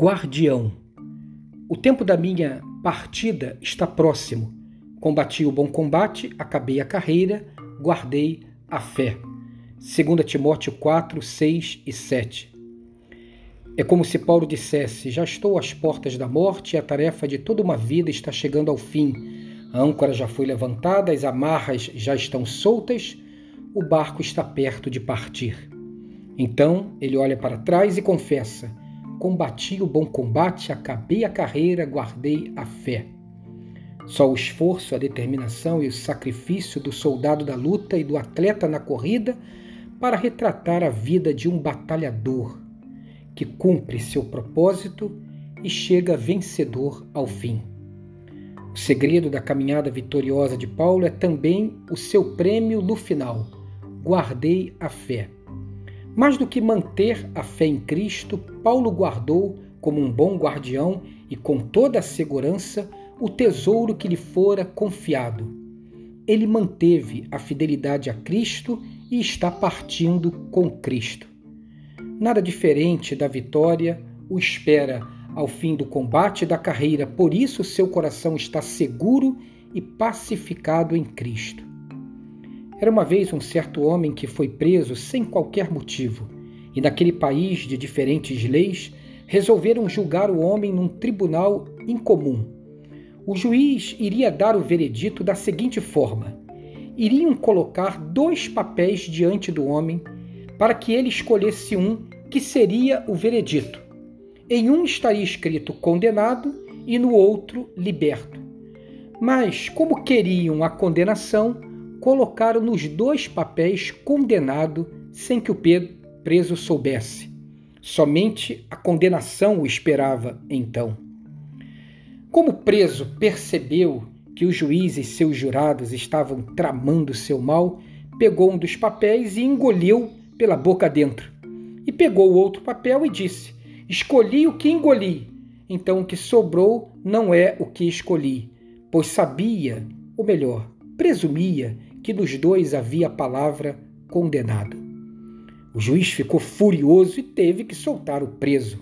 guardião. O tempo da minha partida está próximo. Combati o bom combate, acabei a carreira, guardei a fé. 2 Timóteo 4, 6 e 7. É como se Paulo dissesse: Já estou às portas da morte e a tarefa de toda uma vida está chegando ao fim. A âncora já foi levantada, as amarras já estão soltas, o barco está perto de partir. Então ele olha para trás e confessa: combati o bom combate, acabei a carreira, guardei a fé. Só o esforço, a determinação e o sacrifício do soldado da luta e do atleta na corrida para retratar a vida de um batalhador que cumpre seu propósito e chega vencedor ao fim. O segredo da caminhada vitoriosa de Paulo é também o seu prêmio no final. Guardei a fé. Mais do que manter a fé em Cristo, Paulo guardou, como um bom guardião e com toda a segurança, o tesouro que lhe fora confiado. Ele manteve a fidelidade a Cristo e está partindo com Cristo. Nada diferente da vitória o espera ao fim do combate da carreira, por isso seu coração está seguro e pacificado em Cristo. Era uma vez um certo homem que foi preso sem qualquer motivo, e naquele país de diferentes leis resolveram julgar o homem num tribunal incomum. O juiz iria dar o veredito da seguinte forma: iriam colocar dois papéis diante do homem para que ele escolhesse um que seria o veredito. Em um estaria escrito condenado e no outro liberto. Mas, como queriam a condenação, colocaram nos dois papéis condenado sem que o preso soubesse. Somente a condenação o esperava então. Como o preso percebeu que o juiz e seus jurados estavam tramando seu mal, pegou um dos papéis e engoliu pela boca dentro. E pegou o outro papel e disse: Escolhi o que engoli, então o que sobrou não é o que escolhi, pois sabia, ou melhor, presumia que dos dois havia a palavra condenado. O juiz ficou furioso e teve que soltar o preso.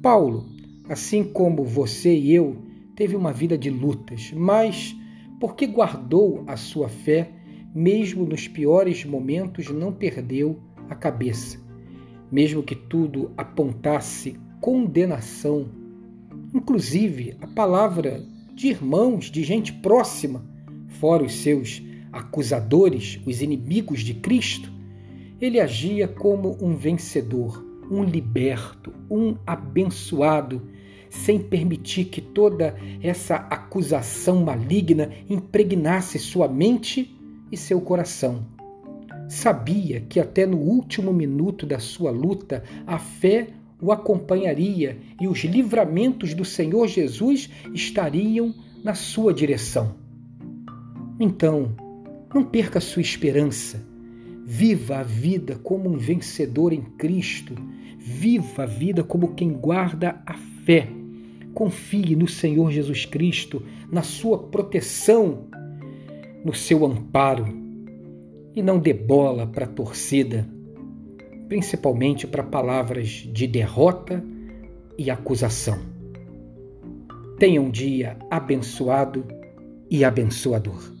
Paulo, assim como você e eu, teve uma vida de lutas, mas porque guardou a sua fé, mesmo nos piores momentos, não perdeu a cabeça. Mesmo que tudo apontasse condenação, inclusive a palavra de irmãos, de gente próxima, fora os seus acusadores, os inimigos de Cristo, ele agia como um vencedor, um liberto, um abençoado, sem permitir que toda essa acusação maligna impregnasse sua mente e seu coração. Sabia que até no último minuto da sua luta a fé o acompanharia e os livramentos do Senhor Jesus estariam na sua direção. Então, não perca sua esperança. Viva a vida como um vencedor em Cristo. Viva a vida como quem guarda a fé. Confie no Senhor Jesus Cristo, na sua proteção, no seu amparo. E não dê bola para a torcida, principalmente para palavras de derrota e acusação. Tenha um dia abençoado e abençoador.